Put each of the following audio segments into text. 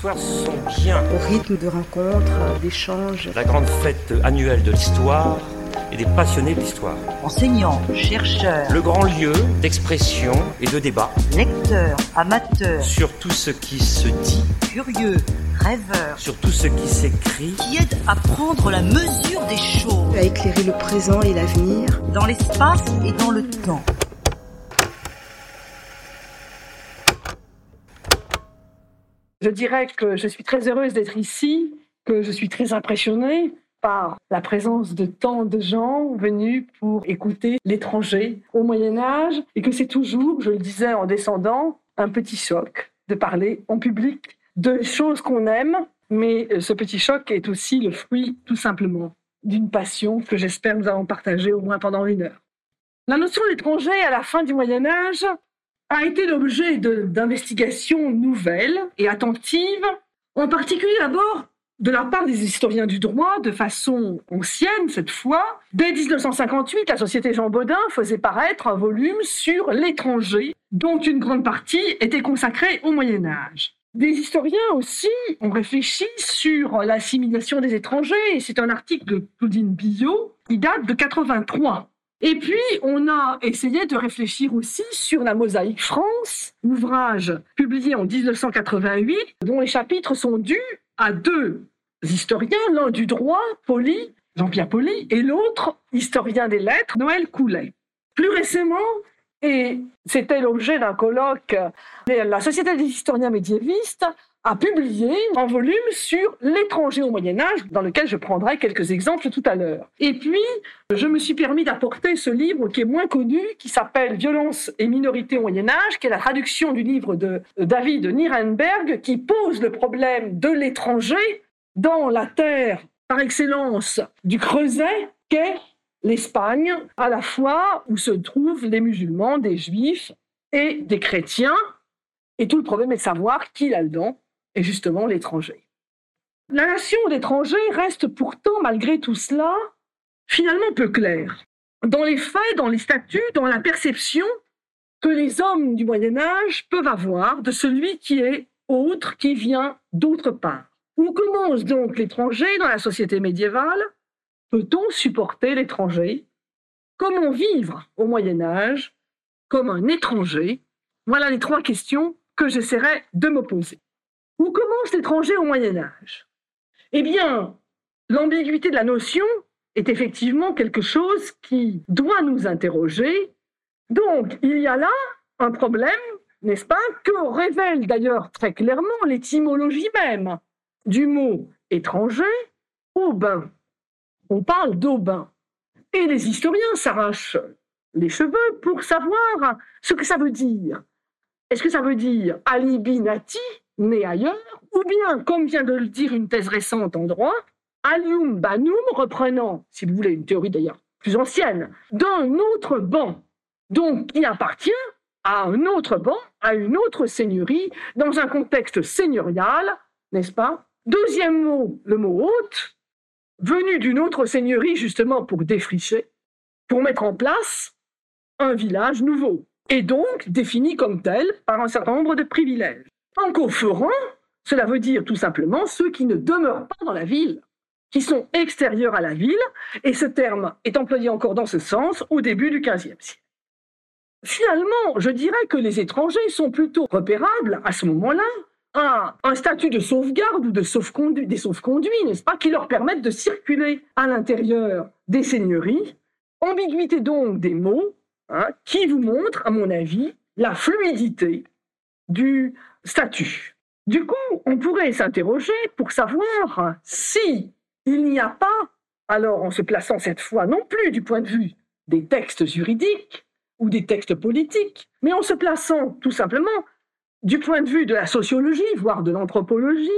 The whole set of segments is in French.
soirs sont bien. Au rythme de rencontres, d'échanges. La grande fête annuelle de l'histoire et des passionnés de l'histoire. Enseignants, chercheurs, Le grand lieu d'expression et de débat lecteurs, amateurs, sur tout ce qui se dit, curieux, rêveurs, sur tout ce qui s'écrit. qui aident à prendre la mesure des choses À éclairer le présent et l'avenir. dans l'espace et dans le temps. Je dirais que je suis très heureuse d'être ici, que je suis très impressionnée par la présence de tant de gens venus pour écouter l'étranger au Moyen Âge et que c'est toujours, je le disais en descendant, un petit choc de parler en public de choses qu'on aime, mais ce petit choc est aussi le fruit tout simplement d'une passion que j'espère nous allons partager au moins pendant une heure. La notion d'étranger à la fin du Moyen Âge a été l'objet d'investigations nouvelles et attentives, en particulier d'abord de la part des historiens du droit, de façon ancienne cette fois. Dès 1958, la Société Jean Baudin faisait paraître un volume sur l'étranger, dont une grande partie était consacrée au Moyen Âge. Des historiens aussi ont réfléchi sur l'assimilation des étrangers, et c'est un article de Claudine Billot qui date de 83. Et puis, on a essayé de réfléchir aussi sur la Mosaïque France, ouvrage publié en 1988, dont les chapitres sont dus à deux historiens, l'un du droit, Poli, Jean-Pierre Poli, et l'autre, historien des lettres, Noël Coulet. Plus récemment, et c'était l'objet d'un colloque, la Société des historiens médiévistes a publié un volume sur l'étranger au Moyen Âge, dans lequel je prendrai quelques exemples tout à l'heure. Et puis, je me suis permis d'apporter ce livre qui est moins connu, qui s'appelle Violence et minorité au Moyen Âge, qui est la traduction du livre de David Nirenberg, qui pose le problème de l'étranger dans la terre par excellence du Creuset, qu'est l'Espagne, à la fois où se trouvent les musulmans, des juifs et des chrétiens. Et tout le problème est de savoir qui là-dedans est justement l'étranger. La nation d'étrangers reste pourtant, malgré tout cela, finalement peu claire. Dans les faits, dans les statuts, dans la perception que les hommes du Moyen Âge peuvent avoir de celui qui est autre, qui vient d'autre part. Où commence donc l'étranger dans la société médiévale? Peut-on supporter l'étranger Comment vivre au Moyen Âge comme un étranger? Voilà les trois questions que j'essaierai de me poser. Où commence l'étranger au Moyen Âge? Eh bien, l'ambiguïté de la notion est effectivement quelque chose qui doit nous interroger. Donc, il y a là un problème, n'est-ce pas, que révèle d'ailleurs très clairement l'étymologie même du mot étranger, aubin. On parle d'aubin. Et les historiens s'arrachent les cheveux pour savoir ce que ça veut dire. Est-ce que ça veut dire alibi nati, né ailleurs, ou bien, comme vient de le dire une thèse récente en droit, alium banum, reprenant, si vous voulez, une théorie d'ailleurs plus ancienne, d'un autre banc, donc qui appartient à un autre banc, à une autre seigneurie, dans un contexte seigneurial, n'est-ce pas? Deuxième mot, le mot hôte, venu d'une autre seigneurie justement pour défricher, pour mettre en place un village nouveau, et donc défini comme tel par un certain nombre de privilèges. Francophorant, cela veut dire tout simplement ceux qui ne demeurent pas dans la ville, qui sont extérieurs à la ville, et ce terme est employé encore dans ce sens au début du XVe siècle. Finalement, je dirais que les étrangers sont plutôt repérables à ce moment-là à un statut de sauvegarde ou de sauf-conduit, des n'est-ce pas, qui leur permettent de circuler à l'intérieur des seigneuries. Ambiguïté donc des mots, hein, qui vous montre, à mon avis, la fluidité du statut. Du coup, on pourrait s'interroger pour savoir si il n'y a pas, alors en se plaçant cette fois non plus du point de vue des textes juridiques ou des textes politiques, mais en se plaçant tout simplement du point de vue de la sociologie, voire de l'anthropologie,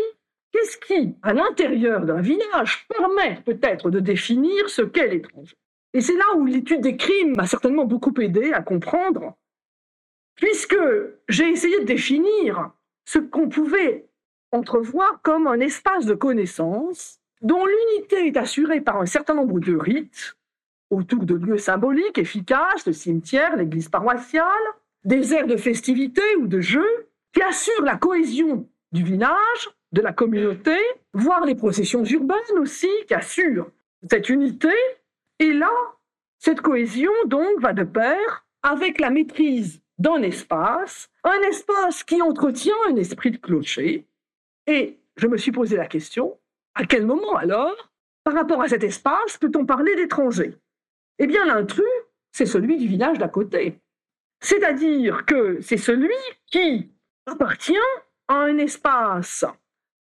qu'est-ce qui, à l'intérieur d'un village, permet peut-être de définir ce qu'est l'étranger Et c'est là où l'étude des crimes m'a certainement beaucoup aidé à comprendre, puisque j'ai essayé de définir ce qu'on pouvait entrevoir comme un espace de connaissance dont l'unité est assurée par un certain nombre de rites autour de lieux symboliques efficaces, le cimetière, l'église paroissiale, des aires de festivité ou de jeux qui assurent la cohésion du village de la communauté, voire les processions urbaines aussi, qui assurent cette unité. Et là, cette cohésion, donc, va de pair avec la maîtrise d'un espace, un espace qui entretient un esprit de clocher. Et je me suis posé la question, à quel moment alors, par rapport à cet espace, peut-on parler d'étranger Eh bien, l'intrus, c'est celui du village d'à côté. C'est-à-dire que c'est celui qui appartient à un espace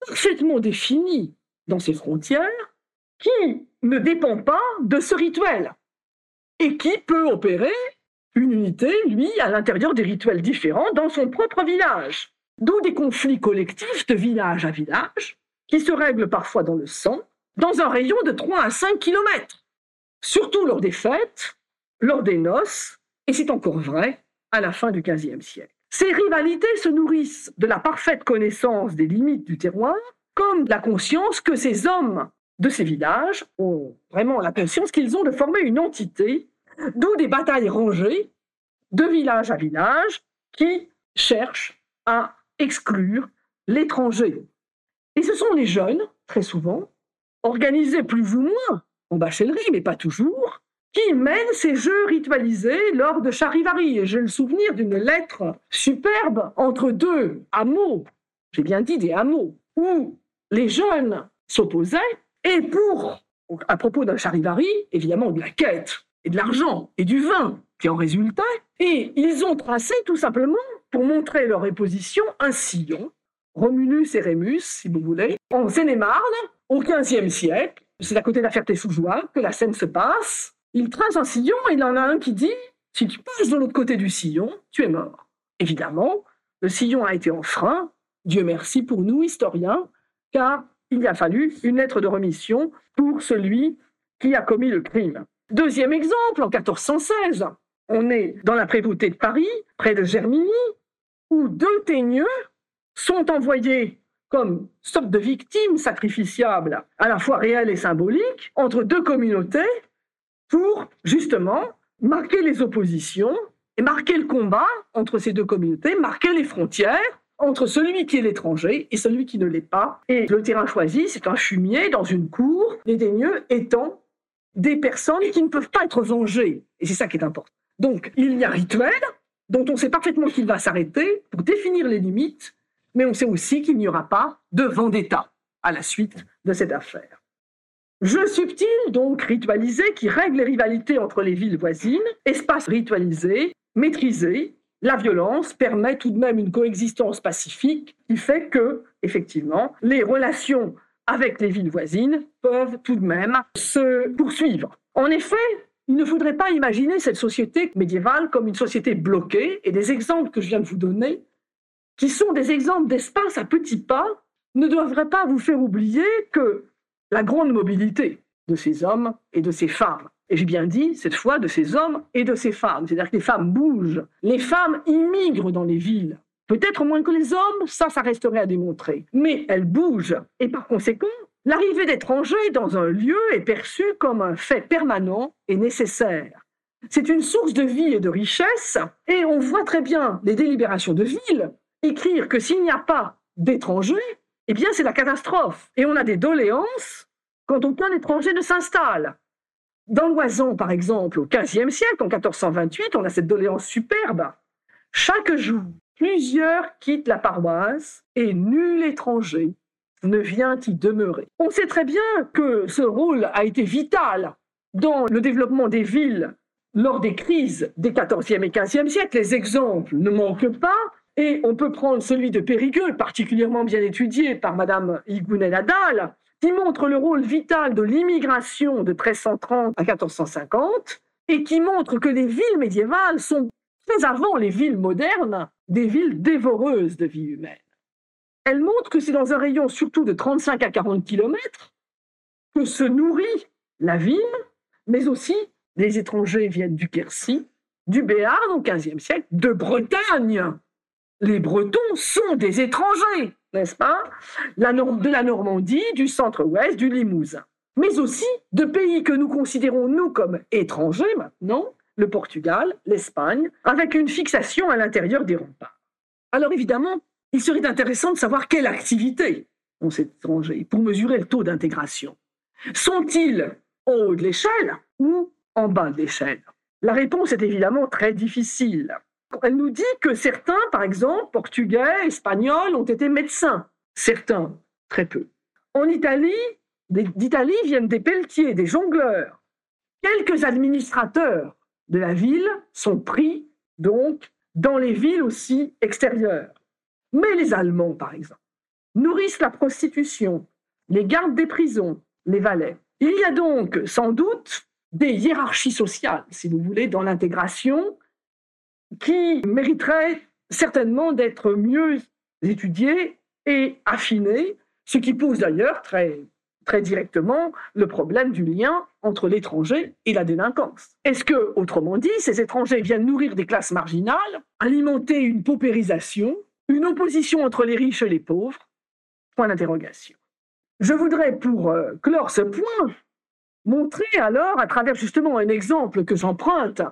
parfaitement défini dans ses frontières, qui ne dépend pas de ce rituel et qui peut opérer une unité, lui, à l'intérieur des rituels différents dans son propre village. D'où des conflits collectifs de village à village, qui se règlent parfois dans le sang, dans un rayon de 3 à 5 kilomètres, surtout lors des fêtes, lors des noces, et c'est encore vrai à la fin du XVe siècle. Ces rivalités se nourrissent de la parfaite connaissance des limites du terroir, comme la conscience que ces hommes de ces villages ont vraiment la conscience qu'ils ont de former une entité, d'où des batailles rangées de village à village qui cherchent à exclure l'étranger. Et ce sont les jeunes, très souvent, organisés plus ou moins en bachelerie, mais pas toujours, qui mènent ces jeux ritualisés lors de charivari. J'ai le souvenir d'une lettre superbe entre deux hameaux, j'ai bien dit des hameaux, où les jeunes s'opposaient et pour, à propos d'un charivari, évidemment de la quête et de l'argent et du vin qui en résultait, et ils ont tracé tout simplement, pour montrer leur opposition, un sillon, Romulus et Rémus, si vous voulez, en Seine-et-Marne, au XVe siècle. C'est à côté de la Ferté-sous-Joie que la scène se passe. Il trace un sillon et il en a un qui dit Si tu passes de l'autre côté du sillon, tu es mort. Évidemment, le sillon a été enfreint, Dieu merci pour nous, historiens, car il a fallu une lettre de remission pour celui qui a commis le crime. Deuxième exemple, en 1416, on est dans la prévôté de Paris, près de Germigny, où deux teigneux sont envoyés comme sorte de victimes sacrificiables, à la fois réelles et symboliques, entre deux communautés pour justement marquer les oppositions et marquer le combat entre ces deux communautés, marquer les frontières entre celui qui est l'étranger et celui qui ne l'est pas. Et le terrain choisi, c'est un fumier dans une cour, les daigneux étant des personnes qui ne peuvent pas être vengées. Et c'est ça qui est important. Donc, il y a rituel, dont on sait parfaitement qu'il va s'arrêter pour définir les limites, mais on sait aussi qu'il n'y aura pas de vendetta à la suite de cette affaire. Jeu subtil, donc ritualisé, qui règle les rivalités entre les villes voisines, espace ritualisé, maîtrisé, la violence permet tout de même une coexistence pacifique qui fait que, effectivement, les relations avec les villes voisines peuvent tout de même se poursuivre. En effet, il ne faudrait pas imaginer cette société médiévale comme une société bloquée, et des exemples que je viens de vous donner, qui sont des exemples d'espace à petits pas, ne devraient pas vous faire oublier que la grande mobilité de ces hommes et de ces femmes et j'ai bien dit, cette fois, de ces hommes et de ces femmes. C'est-à-dire que les femmes bougent. Les femmes immigrent dans les villes. Peut-être moins que les hommes, ça, ça resterait à démontrer. Mais elles bougent. Et par conséquent, l'arrivée d'étrangers dans un lieu est perçue comme un fait permanent et nécessaire. C'est une source de vie et de richesse. Et on voit très bien les délibérations de ville écrire que s'il n'y a pas d'étrangers, eh bien, c'est la catastrophe. Et on a des doléances quand aucun étranger ne s'installe. Dans l'Oison, par exemple, au XVe siècle, en 1428, on a cette doléance superbe. Chaque jour, plusieurs quittent la paroisse et nul étranger ne vient y demeurer. On sait très bien que ce rôle a été vital dans le développement des villes lors des crises des XIVe et XVe siècles. Les exemples ne manquent pas. Et on peut prendre celui de Périgueux, particulièrement bien étudié par Madame Higuenel-Adal, qui montre le rôle vital de l'immigration de 1330 à 1450 et qui montre que les villes médiévales sont, très avant les villes modernes, des villes dévoreuses de vie humaine. Elle montre que c'est dans un rayon surtout de 35 à 40 kilomètres que se nourrit la ville, mais aussi les étrangers viennent du Quercy, du Béarn au XVe siècle, de Bretagne. Les Bretons sont des étrangers n'est-ce pas? De la Normandie, du centre-ouest, du Limousin. Mais aussi de pays que nous considérons, nous, comme étrangers maintenant, le Portugal, l'Espagne, avec une fixation à l'intérieur des remparts. Alors évidemment, il serait intéressant de savoir quelle activité ont ces étrangers pour mesurer le taux d'intégration Sont-ils en haut de l'échelle ou en bas de l'échelle? La réponse est évidemment très difficile. Elle nous dit que certains, par exemple, portugais, espagnols, ont été médecins. Certains, très peu. En Italie, d'Italie viennent des pelletiers, des jongleurs. Quelques administrateurs de la ville sont pris, donc, dans les villes aussi extérieures. Mais les Allemands, par exemple, nourrissent la prostitution, les gardes des prisons, les valets. Il y a donc sans doute des hiérarchies sociales, si vous voulez, dans l'intégration, qui mériteraient certainement d'être mieux étudiées et affinées, ce qui pose d'ailleurs très, très directement le problème du lien entre l'étranger et la délinquance. Est-ce que, autrement dit, ces étrangers viennent nourrir des classes marginales, alimenter une paupérisation, une opposition entre les riches et les pauvres? Point d'interrogation. Je voudrais, pour euh, clore ce point, montrer alors, à travers justement un exemple que j'emprunte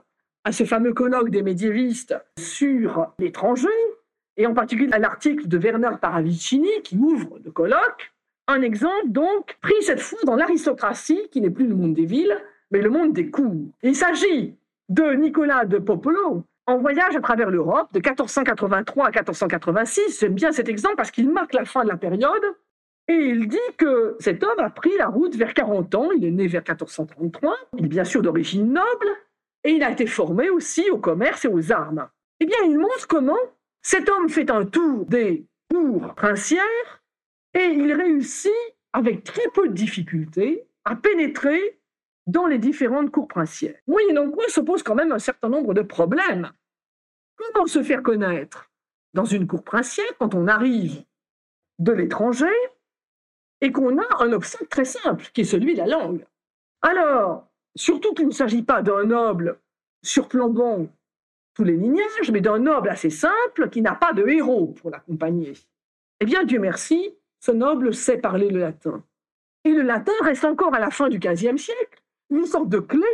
à ce fameux colloque des médiévistes sur l'étranger, et en particulier à l'article de Werner Paravicini qui ouvre le colloque, un exemple donc pris cette fois dans l'aristocratie, qui n'est plus le monde des villes, mais le monde des cours. Il s'agit de Nicolas de Popolo, en voyage à travers l'Europe de 1483 à 1486. J'aime bien cet exemple parce qu'il marque la fin de la période. Et il dit que cet homme a pris la route vers 40 ans, il est né vers 1433, il est bien sûr d'origine noble, et il a été formé aussi au commerce et aux armes. Eh bien, il montre comment cet homme fait un tour des cours princières et il réussit, avec très peu de difficultés, à pénétrer dans les différentes cours princières. Oui, donc quoi se pose quand même un certain nombre de problèmes. Comment se faire connaître dans une cour princière quand on arrive de l'étranger et qu'on a un obstacle très simple, qui est celui de la langue? Alors, surtout qu'il ne s'agit pas d'un noble surplombant tous les lignages, mais d'un noble assez simple qui n'a pas de héros pour l'accompagner. Eh bien, Dieu merci, ce noble sait parler le latin. Et le latin reste encore à la fin du XVe siècle une sorte de clé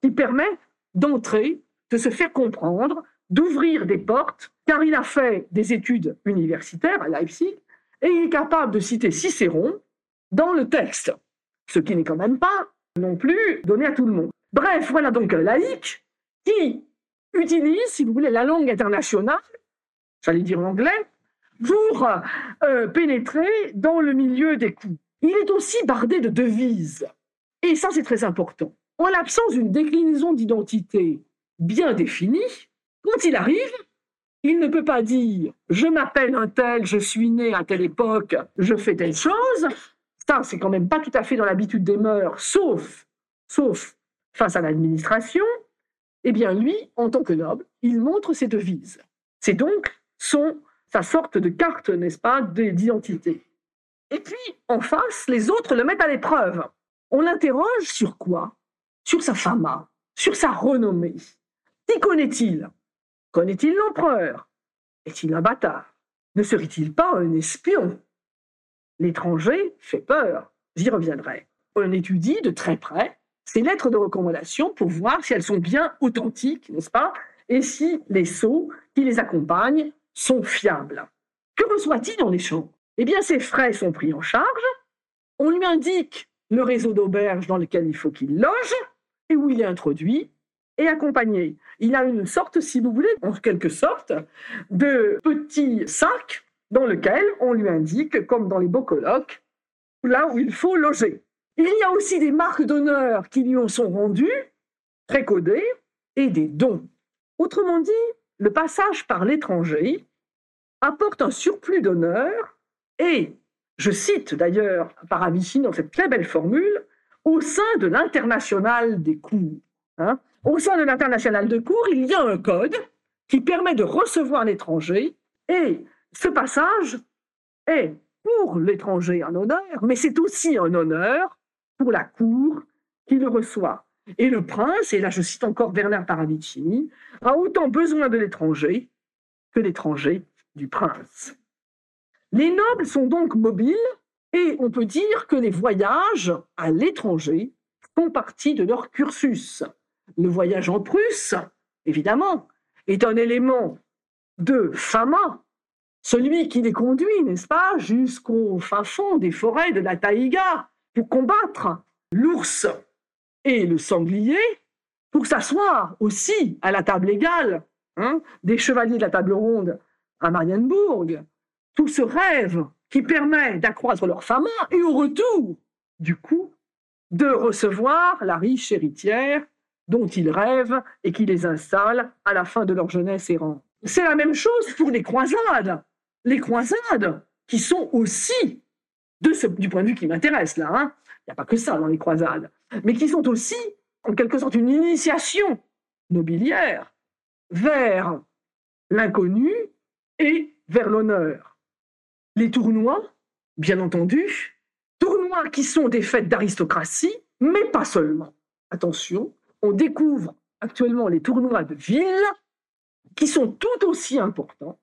qui permet d'entrer, de se faire comprendre, d'ouvrir des portes, car il a fait des études universitaires à Leipzig et il est capable de citer Cicéron dans le texte, ce qui n'est quand même pas non plus donné à tout le monde. Bref, voilà donc un laïc qui utilise, si vous voulez, la langue internationale, j'allais dire l'anglais, pour euh, pénétrer dans le milieu des coups. Il est aussi bardé de devises. Et ça, c'est très important. En l'absence d'une déclinaison d'identité bien définie, quand il arrive, il ne peut pas dire je m'appelle un tel, je suis né à telle époque, je fais telle chose. Ça, c'est quand même pas tout à fait dans l'habitude des mœurs, sauf, sauf face à l'administration. Eh bien, lui, en tant que noble, il montre ses devises. C'est donc son, sa sorte de carte, n'est-ce pas, d'identité. Et puis, en face, les autres le mettent à l'épreuve. On l'interroge sur quoi? Sur sa fama, sur sa renommée. Qui connaît-il? Connaît-il l'empereur? Est-il un bâtard? Ne serait-il pas un espion? L'étranger fait peur, j'y reviendrai. On étudie de très près ces lettres de recommandation pour voir si elles sont bien authentiques, n'est-ce pas? Et si les sceaux qui les accompagnent sont fiables. Que reçoit-il en échange Eh bien, ses frais sont pris en charge. On lui indique le réseau d'auberges dans lequel il faut qu'il loge et où il est introduit et accompagné. Il a une sorte, si vous voulez, en quelque sorte, de petit sac dans lequel on lui indique, comme dans les beaux colloques, là où il faut loger. Il y a aussi des marques d'honneur qui lui en sont rendues, très codées, et des dons. Autrement dit, le passage par l'étranger apporte un surplus d'honneur et je cite d'ailleurs Paravicini dans cette très belle formule, au sein de l'international des cours. Hein, au sein de l'international de cours, il y a un code qui permet de recevoir l'étranger et ce passage est pour l'étranger un honneur, mais c'est aussi un honneur pour la cour qui le reçoit. Et le prince, et là je cite encore Bernard Paravicini, a autant besoin de l'étranger que l'étranger du prince. Les nobles sont donc mobiles et on peut dire que les voyages à l'étranger font partie de leur cursus. Le voyage en Prusse, évidemment, est un élément de fama celui qui les conduit, n'est-ce pas, jusqu'au fin fond des forêts de la taïga pour combattre l'ours et le sanglier, pour s'asseoir aussi à la table égale hein, des chevaliers de la table ronde à Marienbourg, tout ce rêve qui permet d'accroître leur fama et au retour, du coup, de recevoir la riche héritière dont ils rêvent et qui les installe à la fin de leur jeunesse errante. C'est la même chose pour les croisades. Les croisades qui sont aussi, de ce, du point de vue qui m'intéresse là, hein, il n'y a pas que ça dans les croisades, mais qui sont aussi en quelque sorte une initiation nobiliaire vers l'inconnu et vers l'honneur. Les tournois, bien entendu, tournois qui sont des fêtes d'aristocratie, mais pas seulement. Attention, on découvre actuellement les tournois de ville qui sont tout aussi importants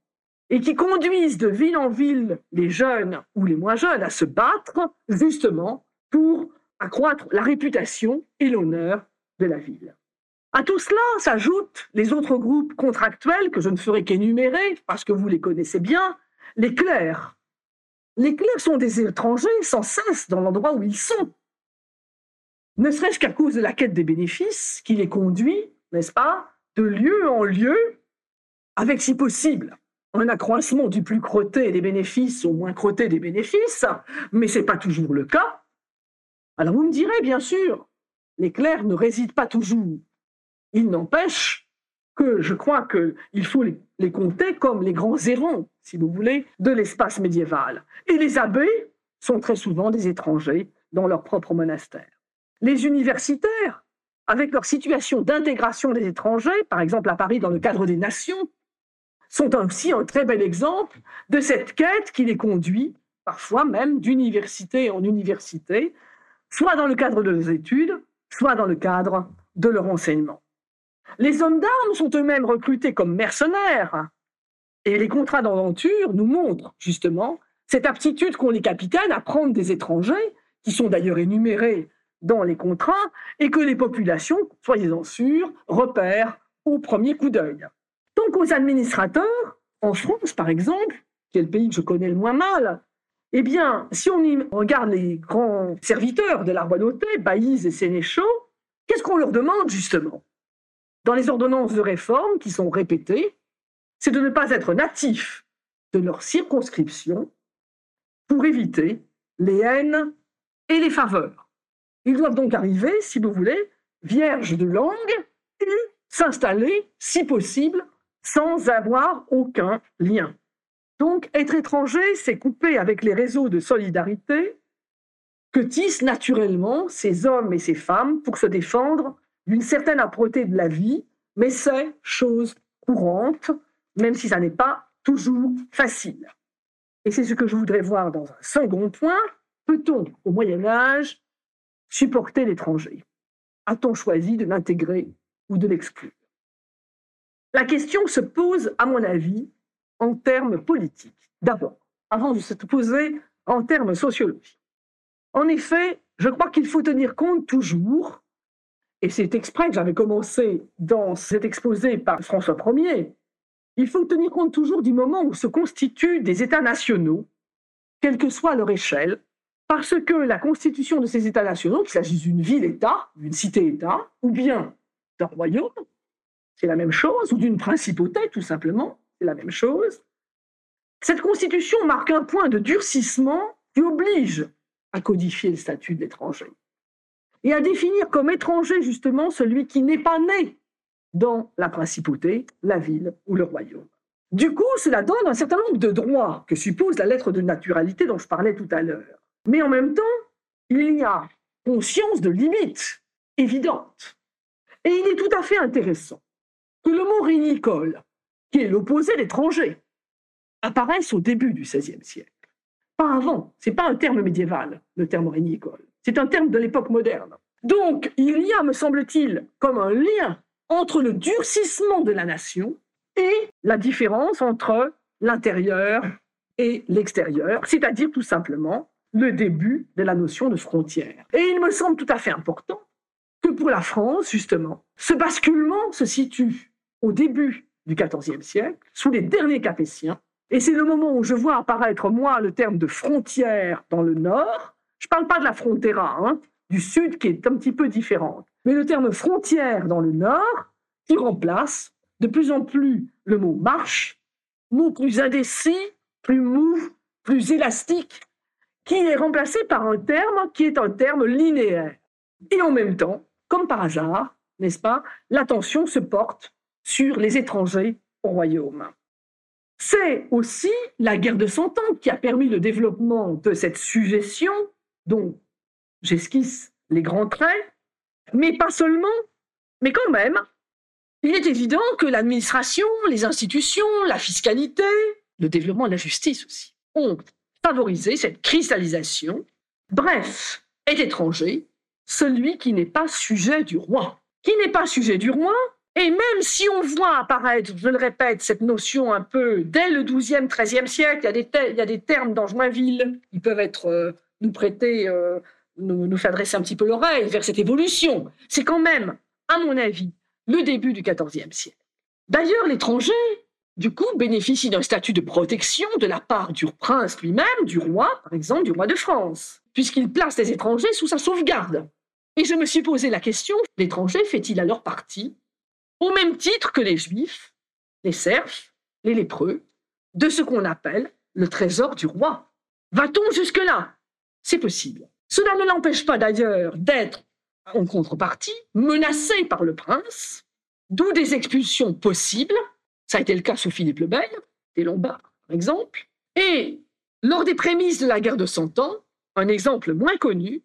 et qui conduisent de ville en ville les jeunes ou les moins jeunes à se battre justement pour accroître la réputation et l'honneur de la ville. À tout cela s'ajoutent les autres groupes contractuels que je ne ferai qu'énumérer parce que vous les connaissez bien, les clercs. Les clercs sont des étrangers sans cesse dans l'endroit où ils sont ne serait-ce qu'à cause de la quête des bénéfices qui les conduit, n'est-ce pas, de lieu en lieu, avec si possible un accroissement du plus crotté des bénéfices au moins crotté des bénéfices, mais ce n'est pas toujours le cas. Alors vous me direz, bien sûr, les clercs ne résident pas toujours. Il n'empêche que je crois qu'il faut les, compter comme les grands errants, si vous voulez, de l'espace médiéval. Et les abbés sont très souvent des étrangers dans leur propre monastère. Les universitaires, avec leur situation d'intégration des étrangers, par exemple à Paris dans le cadre des nations, sont aussi un très bel exemple de cette quête qui les conduit, parfois même d'université en université, soit dans le cadre de leurs études, soit dans le cadre de leur enseignement. Les hommes d'armes sont eux-mêmes recrutés comme mercenaires, et les contrats d'aventure nous montrent justement cette aptitude qu'ont les capitaines à prendre des étrangers, qui sont d'ailleurs énumérés dans les contrats et que les populations, soyez-en sûrs, repèrent au premier coup d'œil. Donc aux administrateurs, en France par exemple, qui est le pays que je connais le moins mal, eh bien, si on y regarde les grands serviteurs de la royauté, baillis et sénéchaux, qu'est-ce qu'on leur demande justement? Dans les ordonnances de réforme qui sont répétées, c'est de ne pas être natifs de leur circonscription pour éviter les haines et les faveurs. Ils doivent donc arriver, si vous voulez, vierges de langue et s'installer, si possible, sans avoir aucun lien. Donc, être étranger, c'est couper avec les réseaux de solidarité que tissent naturellement ces hommes et ces femmes pour se défendre d'une certaine âpreté de la vie, mais c'est chose courante, même si ça n'est pas toujours facile. Et c'est ce que je voudrais voir dans un second point. Peut-on, au Moyen Âge, supporter l'étranger? A-t-on choisi de l'intégrer ou de l'exclure? La question se pose, à mon avis, en termes politiques. D'abord, avant de se poser en termes sociologiques. En effet, je crois qu'il faut tenir compte toujours, et c'est exprès que j'avais commencé dans cet exposé par François Ier, il faut tenir compte toujours du moment où se constituent des États nationaux, quelle que soit leur échelle, parce que la constitution de ces États nationaux, qu'il s'agisse d'une ville-État, d'une cité-État, ou bien d'un royaume, c'est la même chose, ou d'une principauté, tout simplement, la même chose. Cette constitution marque un point de durcissement qui oblige à codifier le statut de l'étranger et à définir comme étranger justement celui qui n'est pas né dans la principauté, la ville ou le royaume. Du coup, cela donne un certain nombre de droits que suppose la lettre de naturalité dont je parlais tout à l'heure. Mais en même temps, il y a conscience de limites évidentes. Et il est tout à fait intéressant que le mot rénicole, qui est l'opposé d'étranger, apparaisse au début du XVIe siècle. Pas avant, ce n'est pas un terme médiéval, le terme rénicole. C'est un terme de l'époque moderne. Donc, il y a, me semble-t-il, comme un lien entre le durcissement de la nation et la différence entre l'intérieur et l'extérieur, c'est-à-dire tout simplement le début de la notion de frontière. Et il me semble tout à fait important que pour la France, justement, ce basculement se situe au début du XIVe siècle, sous les derniers Capétiens, Et c'est le moment où je vois apparaître, moi, le terme de frontière dans le Nord. Je ne parle pas de la frontera, hein, du Sud, qui est un petit peu différente. Mais le terme frontière dans le Nord, qui remplace de plus en plus le mot marche, mot plus indécis, plus mou, plus élastique, qui est remplacé par un terme qui est un terme linéaire. Et en même temps, comme par hasard, n'est-ce pas, l'attention se porte sur les étrangers au royaume. C'est aussi la guerre de Cent Ans qui a permis le développement de cette suggestion dont j'esquisse les grands traits, mais pas seulement, mais quand même, il est évident que l'administration, les institutions, la fiscalité, le développement de la justice aussi, ont favorisé cette cristallisation. Bref, est étranger celui qui n'est pas sujet du roi. Qui n'est pas sujet du roi, et même si on voit apparaître, je le répète, cette notion un peu dès le XIIe, XIIIe siècle, il y a des, termes dans Joinville qui peuvent être euh, nous prêter, euh, nous, nous faire dresser un petit peu l'oreille vers cette évolution. C'est quand même, à mon avis, le début du XIVe siècle. D'ailleurs, l'étranger, du coup, bénéficie d'un statut de protection de la part du prince lui-même, du roi, par exemple, du roi de France, puisqu'il place les étrangers sous sa sauvegarde. Et je me suis posé la question, l'étranger fait-il alors partie au même titre que les Juifs, les Serfs, les lépreux, de ce qu'on appelle le trésor du roi. Va-t-on jusque-là? C'est possible. Cela ne l'empêche pas d'ailleurs d'être, en contrepartie, menacé par le prince, d'où des expulsions possibles. Ça a été le cas sous Philippe le Bel, des Lombards, par exemple. Et lors des prémices de la guerre de Cent Ans, un exemple moins connu,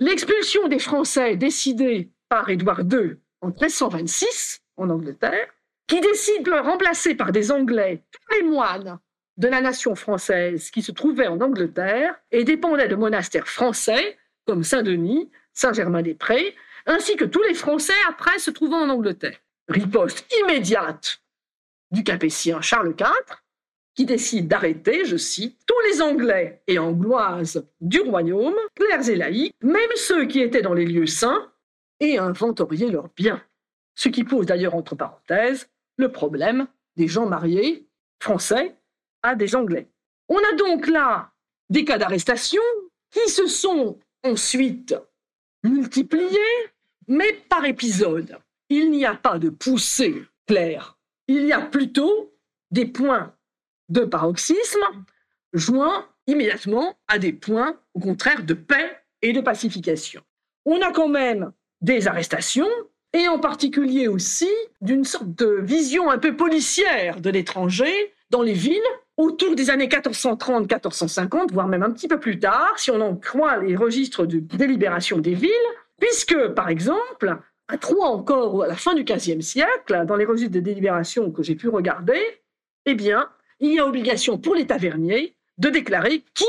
l'expulsion des Français décidée par Édouard II en 1326 en Angleterre, qui décide de remplacer par des Anglais, tous les moines de la nation française qui se trouvaient en Angleterre et dépendaient de monastères français comme Saint-Denis, Saint-Germain-des-Prés, ainsi que tous les Français après se trouvant en Angleterre. Riposte immédiate du capétien Charles IV, qui décide d'arrêter, je cite, tous les Anglais et Angloises du royaume, clercs et laïcs, même ceux qui étaient dans les lieux saints, et inventorier leurs biens. Ce qui pose d'ailleurs, entre parenthèses, le problème des gens mariés français à des Anglais. On a donc là des cas d'arrestation qui se sont ensuite multipliés, mais par épisode. Il n'y a pas de poussée claire. Il y a plutôt des points de paroxysme joints immédiatement à des points, au contraire, de paix et de pacification. On a quand même des arrestations et en particulier aussi d'une sorte de vision un peu policière de l'étranger dans les villes autour des années 1430-1450, voire même un petit peu plus tard, si on en croit les registres de délibération des villes, puisque, par exemple, à Troyes encore, à la fin du XVe siècle, dans les registres de délibération que j'ai pu regarder, eh bien, il y a obligation pour les taverniers de déclarer qui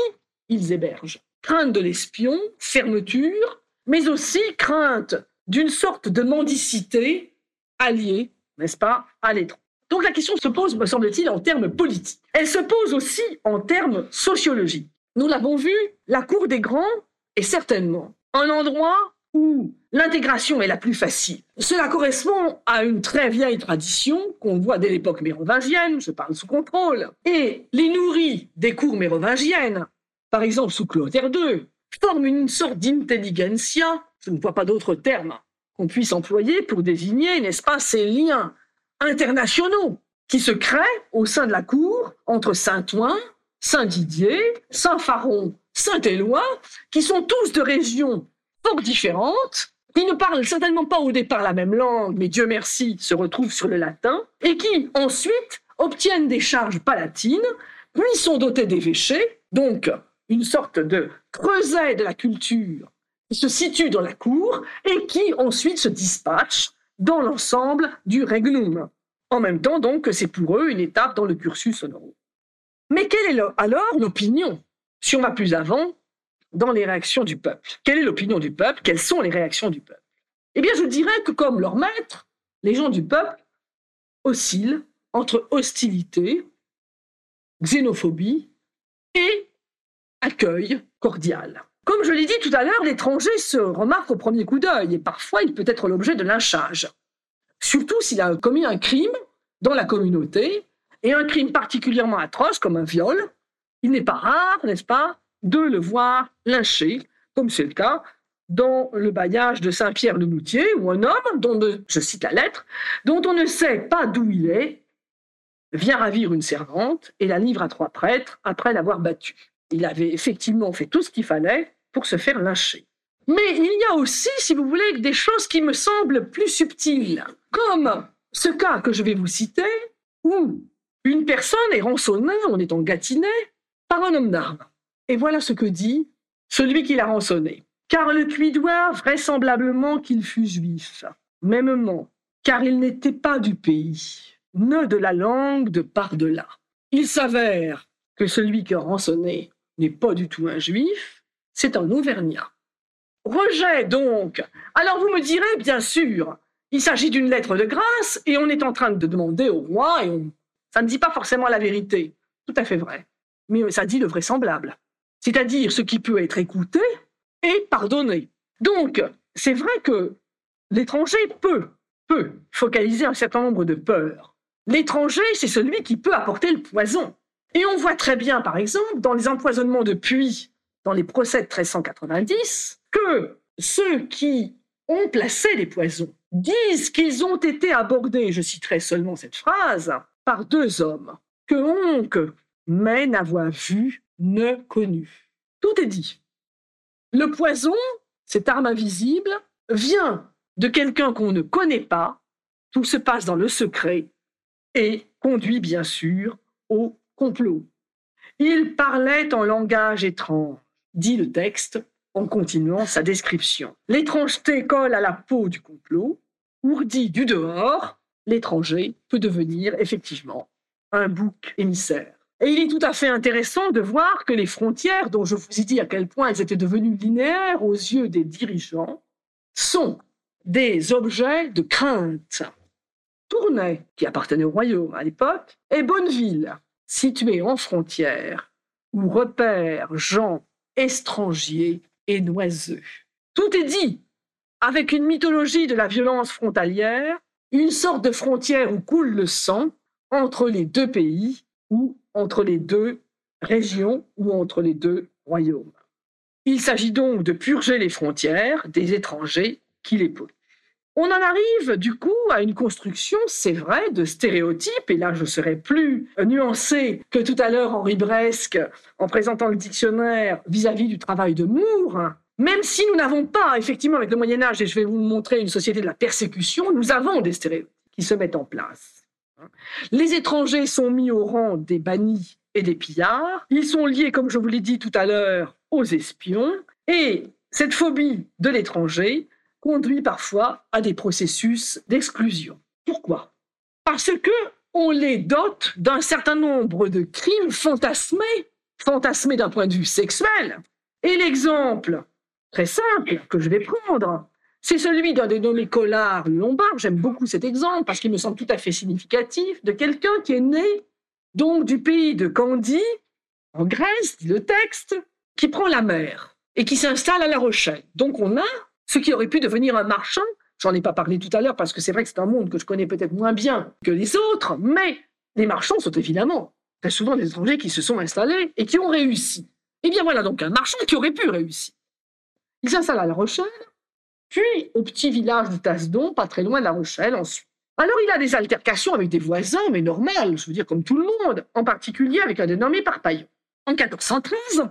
ils hébergent. Crainte de l'espion, fermeture, mais aussi crainte d'une sorte de mendicité alliée, n'est-ce pas, à l'étranger. Donc la question se pose, me semble-t-il, en termes politiques. Elle se pose aussi en termes sociologiques. Nous l'avons vu, la cour des grands est certainement un endroit où l'intégration est la plus facile. Cela correspond à une très vieille tradition qu'on voit dès l'époque mérovingienne, je parle sous contrôle. Et les nourris des cours mérovingiennes, par exemple sous Clotaire II, forment une sorte d'intelligentsia je ne vois pas d'autres termes qu'on puisse employer pour désigner, n'est-ce pas, ces liens internationaux qui se créent au sein de la cour entre Saint-Ouen, Saint-Didier, Saint-Faron, Saint-Éloi, qui sont tous de régions fort différentes, qui ne parlent certainement pas au départ la même langue, mais Dieu merci se retrouvent sur le latin, et qui ensuite obtiennent des charges palatines, puis sont dotés d'évêchés, donc une sorte de creuset de la culture qui se situe dans la cour et qui ensuite se dispatche dans l'ensemble du regnum. En même temps donc que c'est pour eux une étape dans le cursus honorum. Mais quelle est alors l'opinion, si on va plus avant, dans les réactions du peuple? Quelle est l'opinion du peuple? Quelles sont les réactions du peuple? Eh bien, je dirais que comme leur maître, les gens du peuple oscillent entre hostilité, xénophobie et accueil cordial. Comme je l'ai dit tout à l'heure, l'étranger se remarque au premier coup d'œil et parfois il peut être l'objet de lynchage. Surtout s'il a commis un crime dans la communauté et un crime particulièrement atroce comme un viol, il n'est pas rare, n'est-ce pas, de le voir lynché, comme c'est le cas dans le bailliage de Saint-Pierre-le-Moutier, où un homme, dont je cite la lettre, dont on ne sait pas d'où il est, vient ravir une servante et la livre à trois prêtres après l'avoir battue. Il avait effectivement fait tout ce qu'il fallait pour se faire lyncher. Mais il y a aussi, si vous voulez, des choses qui me semblent plus subtiles, comme ce cas que je vais vous citer, où une personne est rançonnée, on est en Gâtinais, par un homme d'armes. Et voilà ce que dit celui qui l'a rançonné. Car le cuidoir, vraisemblablement qu'il fût juif, mêmement, car il n'était pas du pays, ne de la langue de par-delà. Il s'avère que celui qui a rançonné n'est pas du tout un juif, c'est un Auvergnat. Rejet donc. Alors vous me direz, bien sûr, il s'agit d'une lettre de grâce et on est en train de demander au roi et ça ne dit pas forcément la vérité. Tout à fait vrai. Mais ça dit le vraisemblable. C'est-à-dire ce qui peut être écouté et pardonné. Donc, c'est vrai que l'étranger peut, peut focaliser un certain nombre de peurs. L'étranger, c'est celui qui peut apporter le poison. Et on voit très bien, par exemple, dans les empoisonnements de puits, dans les procès de 1390, que ceux qui ont placé les poisons disent qu'ils ont été abordés, je citerai seulement cette phrase, par deux hommes, que Onque, mais n'avoir vu, ne connu. Tout est dit. Le poison, cette arme invisible, vient de quelqu'un qu'on ne connaît pas, tout se passe dans le secret et conduit bien sûr au complot. Il parlait en langage étrange, dit le texte en continuant sa description. L'étrangeté colle à la peau du complot, ourdi du dehors, l'étranger peut devenir effectivement un bouc émissaire. Et il est tout à fait intéressant de voir que les frontières, dont je vous ai dit à quel point elles étaient devenues linéaires aux yeux des dirigeants, sont des objets de crainte. Tournai, qui appartenait au royaume à l'époque, et Bonneville, située en frontière, où repèrent gens étrangers et noiseux. Tout est dit, avec une mythologie de la violence frontalière, une sorte de frontière où coule le sang entre les deux pays ou entre les deux régions ou entre les deux royaumes. Il s'agit donc de purger les frontières des étrangers qui les polluent. On en arrive du coup à une construction, c'est vrai, de stéréotypes, et là je serai plus nuancé que tout à l'heure Henri Bresque en présentant le dictionnaire vis-à-vis du travail de Moore. Même si nous n'avons pas, effectivement, avec le Moyen Âge, et je vais vous montrer une société de la persécution, nous avons des stéréotypes qui se mettent en place. Les étrangers sont mis au rang des bannis et des pillards. Ils sont liés, comme je vous l'ai dit tout à l'heure, aux espions. Et cette phobie de l'étranger conduit parfois à des processus d'exclusion. Pourquoi? Parce que on les dote d'un certain nombre de crimes fantasmés, fantasmés d'un point de vue sexuel. Et l'exemple très simple que je vais prendre, c'est celui d'un dénommé Collard Lombard. J'aime beaucoup cet exemple parce qu'il me semble tout à fait significatif de quelqu'un qui est né donc du pays de Candie, en Grèce, dit le texte, qui prend la mer et qui s'installe à La Rochelle. Donc on a ce qui aurait pu devenir un marchand. J'en ai pas parlé tout à l'heure parce que c'est vrai que c'est un monde que je connais peut-être moins bien que les autres, mais les marchands sont évidemment très souvent des étrangers qui se sont installés et qui ont réussi. Eh bien voilà donc un marchand qui aurait pu réussir. Il s'installe à La Rochelle, puis au petit village de Tasdon, pas très loin de La Rochelle ensuite. Alors il a des altercations avec des voisins, mais normales, je veux dire comme tout le monde, en particulier avec un dénommé Parpaillon. En 1413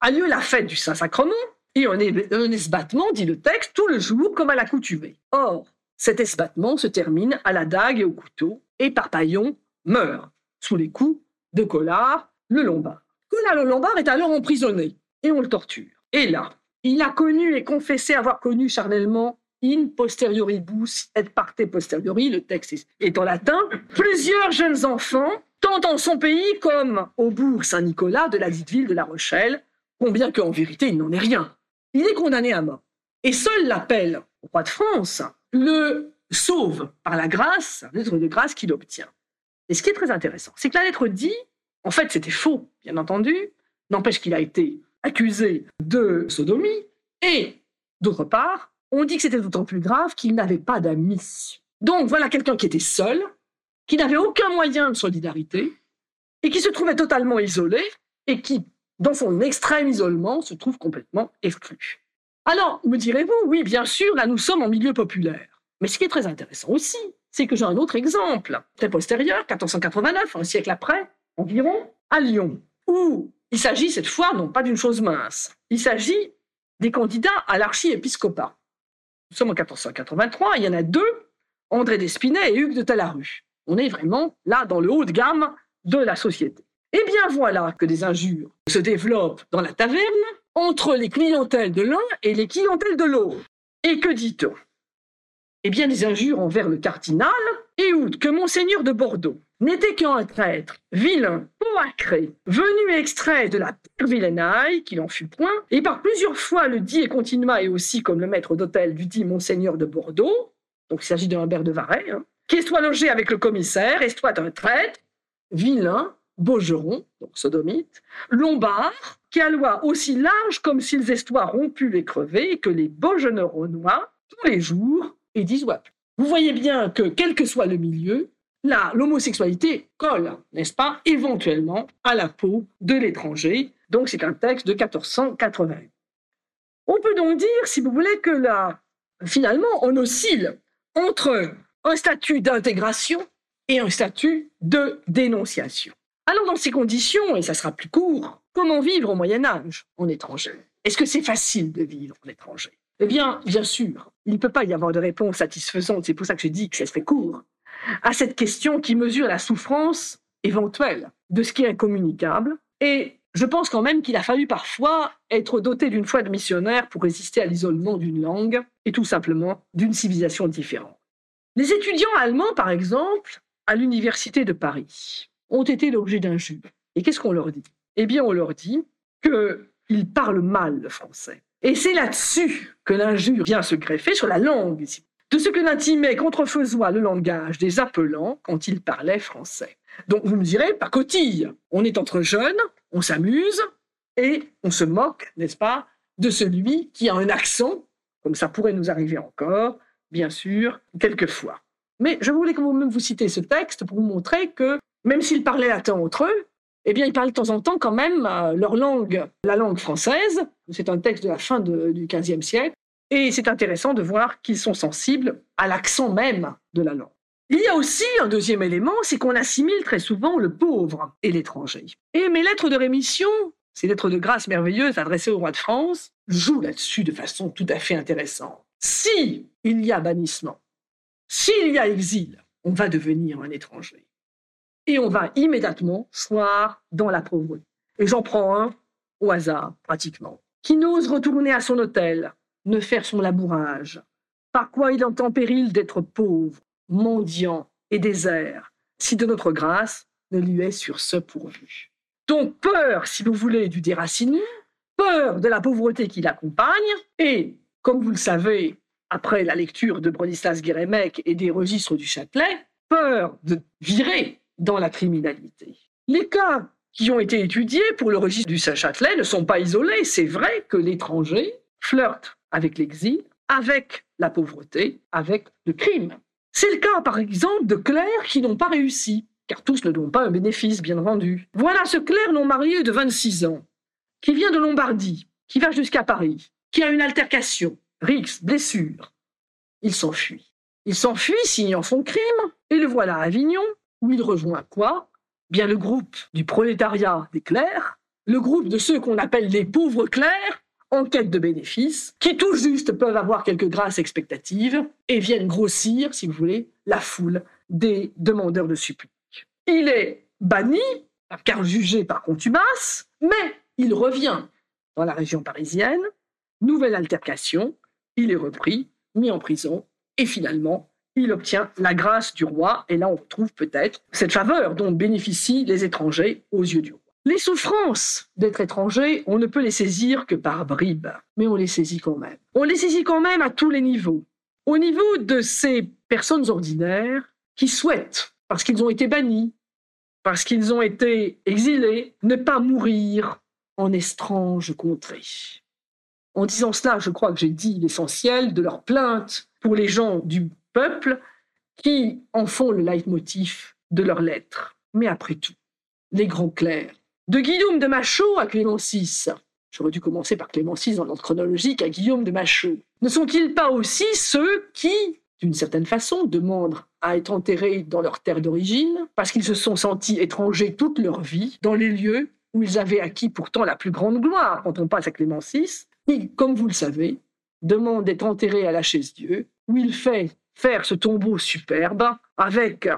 a lieu la fête du Saint-Sacrement, et un, un esbattement, dit le texte, tout le jour comme à l'accoutumée. Or, cet esbattement se termine à la dague et au couteau, et Parpaillon meurt sous les coups de Collard le Lombard. Collard le Lombard est alors emprisonné, et on le torture. Et là, il a connu et confessé avoir connu charnellement in posterioribus et parte posteriori, le texte est en latin, plusieurs jeunes enfants, tant en son pays comme au bourg Saint-Nicolas de la dite ville de La Rochelle, combien qu'en vérité il n'en est rien il est condamné à mort. Et seul l'appel au roi de France le sauve par la grâce, la lettre de grâce qu'il obtient. Et ce qui est très intéressant, c'est que la lettre dit, en fait c'était faux, bien entendu, n'empêche qu'il a été accusé de sodomie, et d'autre part, on dit que c'était d'autant plus grave qu'il n'avait pas d'amis. Donc voilà quelqu'un qui était seul, qui n'avaient aucun moyen de solidarité et qui se trouvaient totalement isolés et qui, dans son extrême isolement, se trouvent complètement exclus. Alors, me direz-vous, oui, bien sûr, là nous sommes en milieu populaire. Mais ce qui est très intéressant aussi, c'est que j'ai un autre exemple, très postérieur, 1489, un siècle après, environ, à Lyon, où il s'agit cette fois non pas d'une chose mince, il s'agit des candidats à l'archiépiscopat. Nous sommes en 1483, il y en a deux, André d'Espinay et Hugues de Talarue. On est vraiment là dans le haut de gamme de la société. Eh bien voilà que des injures se développent dans la taverne entre les clientèles de l'un et les clientèles de l'autre. Et que dit-on? Eh bien des injures envers le cardinal et outre que monseigneur de Bordeaux n'était qu'un traître, vilain, poacré, venu extrait de la pire vilainaille, qu'il en fut point, et par plusieurs fois le dit et continua, et aussi comme le maître d'hôtel du dit monseigneur de Bordeaux, donc il s'agit d'un Humbert de Varay, hein, qui soit logé avec le commissaire, et soit un traître, vilain, Beaugeron, donc sodomite, Lombard, qui a loi aussi large comme s'ils estoient rompus et crevés, et que les Beaugeneurs renois, tous les jours, et disent Vous voyez bien que, quel que soit le milieu, là, l'homosexualité colle, n'est-ce pas, éventuellement à la peau de l'étranger. Donc c'est un texte de 1480. On peut donc dire, si vous voulez, que là, finalement, on oscille entre un statut d'intégration et un statut de dénonciation. Alors dans ces conditions, et ça sera plus court, comment vivre au Moyen Âge en étranger? Est-ce que c'est facile de vivre en étranger? Eh bien, bien sûr, il ne peut pas y avoir de réponse satisfaisante, c'est pour ça que je dis que ça serait court, à cette question qui mesure la souffrance éventuelle de ce qui est incommunicable. Et je pense quand même qu'il a fallu parfois être doté d'une foi de missionnaire pour résister à l'isolement d'une langue et tout simplement d'une civilisation différente. Les étudiants allemands, par exemple, à l'université de Paris, ont été l'objet d'injures. Et qu'est-ce qu'on leur dit? Eh bien, on leur dit qu'ils parlent mal le français. Et c'est là-dessus que l'injure vient se greffer sur la langue, de ce que l'intimait contrefaisois le langage des appelants quand ils parlaient français. Donc vous me direz, pas cotille, on est entre jeunes, on s'amuse et on se moque, n'est-ce pas, de celui qui a un accent, comme ça pourrait nous arriver encore, bien sûr, quelquefois. Mais je voulais que vous-même vous citez ce texte pour vous montrer que même s'ils parlaient latin entre eux, eh bien, ils parlaient de temps en temps quand même euh, leur langue, la langue française. C'est un texte de la fin du XVe siècle. Et c'est intéressant de voir qu'ils sont sensibles à l'accent même de la langue. Il y a aussi un deuxième élément, c'est qu'on assimile très souvent le pauvre et l'étranger. Et mes lettres de rémission, ces lettres de grâce merveilleuses adressées au roi de France, jouent là-dessus de façon tout à fait intéressante. Si il y a bannissement, s'il y a exil, on va devenir un étranger. Et on va immédiatement soir dans la pauvreté. Et j'en prends un au hasard, pratiquement, qui n'ose retourner à son hôtel, ne faire son labourage, par quoi il entend péril d'être pauvre, mendiant et désert, si de notre grâce ne lui est sur ce pourvu. Donc peur, si vous voulez, du déracinement, peur de la pauvreté qui l'accompagne, et, comme vous le savez, après la lecture de Bronislas Guérémec et des registres du Châtelet, peur de virer dans la criminalité. Les cas qui ont été étudiés pour le registre du Châtelet ne sont pas isolés. C'est vrai que l'étranger flirte avec l'exil, avec la pauvreté, avec le crime. C'est le cas, par exemple, de clercs qui n'ont pas réussi, car tous ne donnent pas un bénéfice, bien entendu. Voilà ce clerc non marié de 26 ans, qui vient de Lombardie, qui va jusqu'à Paris, qui a une altercation, rix, blessure. Il s'enfuit. Il s'enfuit, signant son crime, et le voilà à Avignon, où il rejoint quoi? Bien le groupe du prolétariat des clercs, le groupe de ceux qu'on appelle les pauvres clercs, en quête de bénéfices, qui tout juste peuvent avoir quelques grâces expectatives et viennent grossir, si vous voulez, la foule des demandeurs de suppliques. Il est banni, car jugé par contumace, mais il revient dans la région parisienne, nouvelle altercation, il est repris, mis en prison, et finalement, il obtient la grâce du roi, et là on retrouve peut-être cette faveur dont bénéficient les étrangers aux yeux du roi. Les souffrances d'être étranger, on ne peut les saisir que par bribes, mais on les saisit quand même. On les saisit quand même à tous les niveaux. Au niveau de ces personnes ordinaires qui souhaitent, parce qu'ils ont été bannis, parce qu'ils ont été exilés, ne pas mourir en étrange contrée. En disant cela, je crois que j'ai dit l'essentiel de leur plainte pour les gens du peuple qui en font le leitmotiv de leurs lettres. Mais après tout, les grands clercs, de Guillaume de Machaut à Clément VI, j'aurais dû commencer par Clément VI dans l'ordre chronologique, à Guillaume de Machaut, ne sont-ils pas aussi ceux qui, d'une certaine façon, demandent à être enterrés dans leur terre d'origine, parce qu'ils se sont sentis étrangers toute leur vie, dans les lieux où ils avaient acquis pourtant la plus grande gloire? Quand on passe à Clément VI, qui, comme vous le savez, demande d'être enterré à la chaise Dieu, où il fait faire ce tombeau superbe avec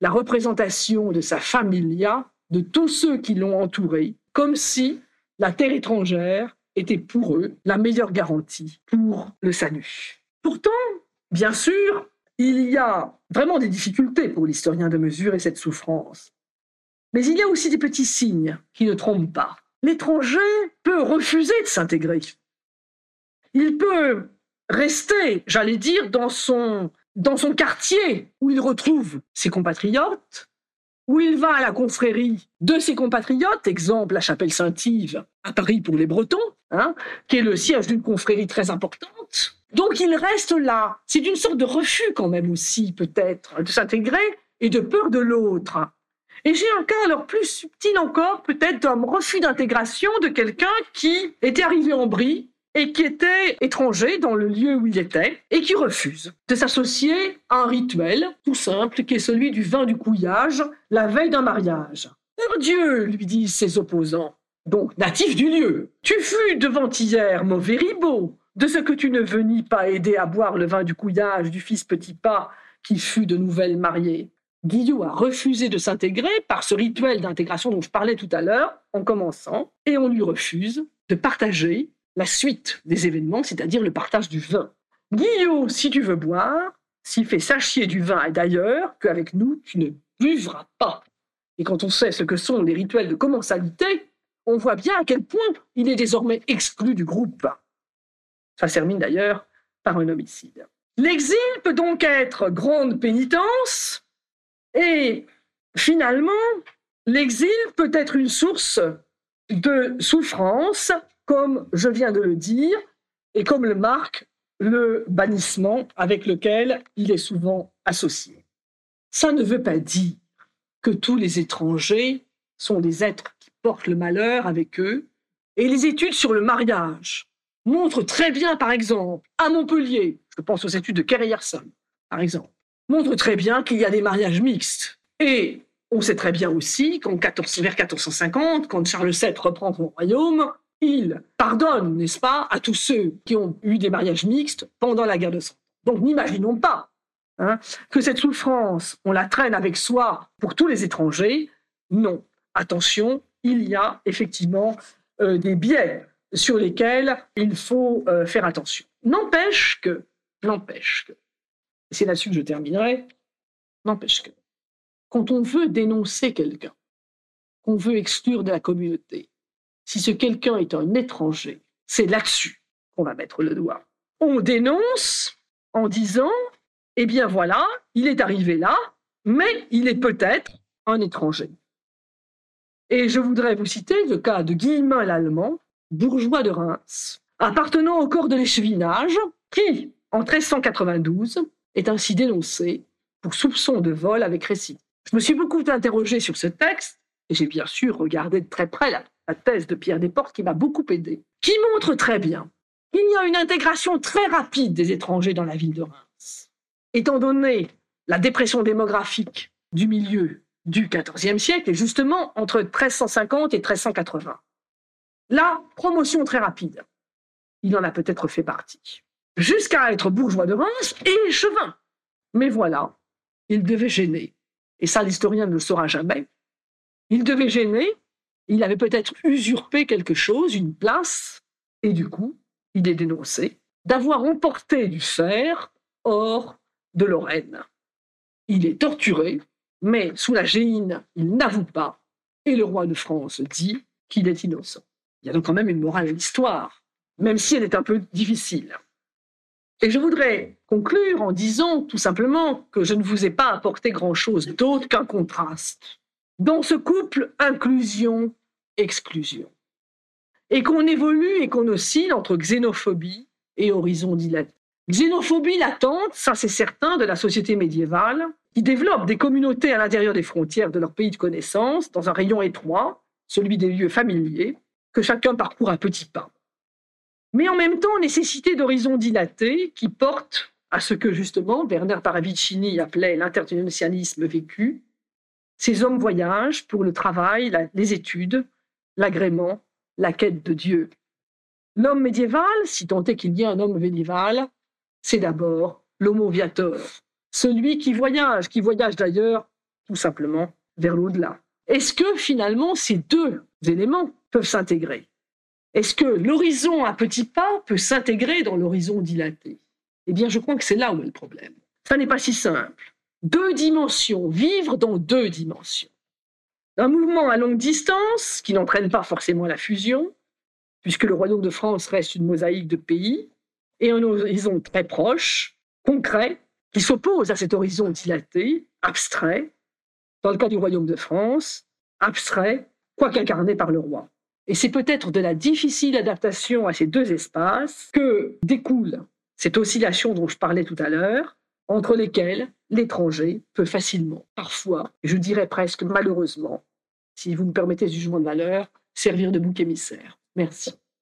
la représentation de sa familia, de tous ceux qui l'ont entouré, comme si la terre étrangère était pour eux la meilleure garantie pour le salut. Pourtant, bien sûr, il y a vraiment des difficultés pour l'historien de mesurer cette souffrance. Mais il y a aussi des petits signes qui ne trompent pas. L'étranger peut refuser de s'intégrer. Il peut rester, j'allais dire, dans son, dans son quartier où il retrouve ses compatriotes, où il va à la confrérie de ses compatriotes, exemple la chapelle Saint-Yves à Paris pour les Bretons, hein, qui est le siège d'une confrérie très importante. Donc il reste là. C'est une sorte de refus quand même aussi, peut-être, de s'intégrer et de peur de l'autre. Et j'ai un cas alors plus subtil encore, peut-être d'un refus d'intégration de quelqu'un qui était arrivé en Brie et qui était étranger dans le lieu où il était et qui refuse de s'associer à un rituel tout simple qui est celui du vin du couillage la veille d'un mariage. Mon Dieu, lui disent ses opposants, donc natif du lieu, tu fus devant-hier mauvais ribot, de ce que tu ne venis pas aider à boire le vin du couillage du fils Petit Pas qui fut de nouvelle mariée. Guillot a refusé de s'intégrer par ce rituel d'intégration dont je parlais tout à l'heure, en commençant, et on lui refuse de partager la suite des événements, c'est-à-dire le partage du vin. Guillot, si tu veux boire, s'il fait sachier du vin et d'ailleurs, qu'avec nous, tu ne buvras pas. Et quand on sait ce que sont les rituels de commensalité, on voit bien à quel point il est désormais exclu du groupe. Ça termine d'ailleurs par un homicide. L'exil peut donc être grande pénitence, et finalement, l'exil peut être une source de souffrance, comme je viens de le dire, et comme le marque le bannissement avec lequel il est souvent associé. Ça ne veut pas dire que tous les étrangers sont des êtres qui portent le malheur avec eux, et les études sur le mariage montrent très bien, par exemple, à Montpellier, je pense aux études de Kerry-Yerson, par exemple, montre très bien qu'il y a des mariages mixtes. Et on sait très bien aussi qu'en vers 1450, quand Charles VII reprend son royaume, il pardonne, n'est-ce pas, à tous ceux qui ont eu des mariages mixtes pendant la guerre de Cent. Donc n'imaginons pas hein, que cette souffrance, on la traîne avec soi pour tous les étrangers. Non, attention, il y a effectivement euh, des biais sur lesquels il faut euh, faire attention. N'empêche que, n'empêche que, c'est là-dessus que je terminerai, n'empêche que, quand on veut dénoncer quelqu'un, qu'on veut exclure de la communauté, si ce quelqu'un est un étranger, c'est là-dessus qu'on va mettre le doigt. On dénonce en disant, eh bien voilà, il est arrivé là, mais il est peut-être un étranger. Et je voudrais vous citer le cas de Guillemin l'Allemand, bourgeois de Reims, appartenant au corps de l'échevinage, qui, en 1392, est ainsi dénoncé pour soupçon de vol avec récit. Je me suis beaucoup interrogé sur ce texte j'ai bien sûr regardé de très près la, thèse de Pierre Desportes qui m'a beaucoup aidé, qui montre très bien qu'il y a une intégration très rapide des étrangers dans la ville de Reims. Étant donné la dépression démographique du milieu du XIVe siècle, et justement entre 1350 et 1380. La promotion très rapide, il en a peut-être fait partie jusqu'à être bourgeois de Reims et échevin. Mais voilà, il devait gêner. Et ça, l'historien ne le saura jamais. Il devait gêner, il avait peut-être usurpé quelque chose, une place, et du coup, il est dénoncé d'avoir emporté du fer hors de Lorraine. Il est torturé, mais sous la géine, il n'avoue pas, et le roi de France dit qu'il est innocent. Il y a donc quand même une morale à l'histoire, même si elle est un peu difficile. Et je voudrais conclure en disant tout simplement que je ne vous ai pas apporté grand-chose d'autre qu'un contraste. Dans ce couple inclusion-exclusion. Et qu'on évolue et qu'on oscille entre xénophobie et horizon dilaté. Xénophobie latente, ça c'est certain, de la société médiévale, qui développent des communautés à l'intérieur des frontières de leur pays de connaissance, dans un rayon étroit, celui des lieux familiers, que chacun parcourt à petits pas. Mais en même temps, nécessité d'horizons dilatés qui portent à ce que justement Bernard Paravicini appelait l'internationalisme vécu. Ces hommes voyagent pour le travail, les études, l'agrément, la quête de Dieu. L'homme médiéval, si tant est qu'il y ait un homme médiéval, c'est d'abord l'homo viator, celui qui voyage, qui voyage d'ailleurs tout simplement vers l'au-delà. Est-ce que finalement ces deux éléments peuvent s'intégrer? Est-ce que l'horizon à petits pas peut s'intégrer dans l'horizon dilaté? Eh bien, je crois que c'est là où est le problème. Ça n'est pas si simple. Deux dimensions, vivre dans deux dimensions. Un mouvement à longue distance qui n'entraîne pas forcément la fusion, puisque le royaume de France reste une mosaïque de pays, et un horizon très proche, concret, qui s'oppose à cet horizon dilaté, abstrait, dans le cas du royaume de France, abstrait, quoique incarné par le roi. Et c'est peut-être de la difficile adaptation à ces deux espaces que découle cette oscillation dont je parlais tout à l'heure, entre lesquelles l'étranger peut facilement, parfois, je dirais presque malheureusement, si vous me permettez ce jugement de valeur, servir de bouc émissaire. Merci.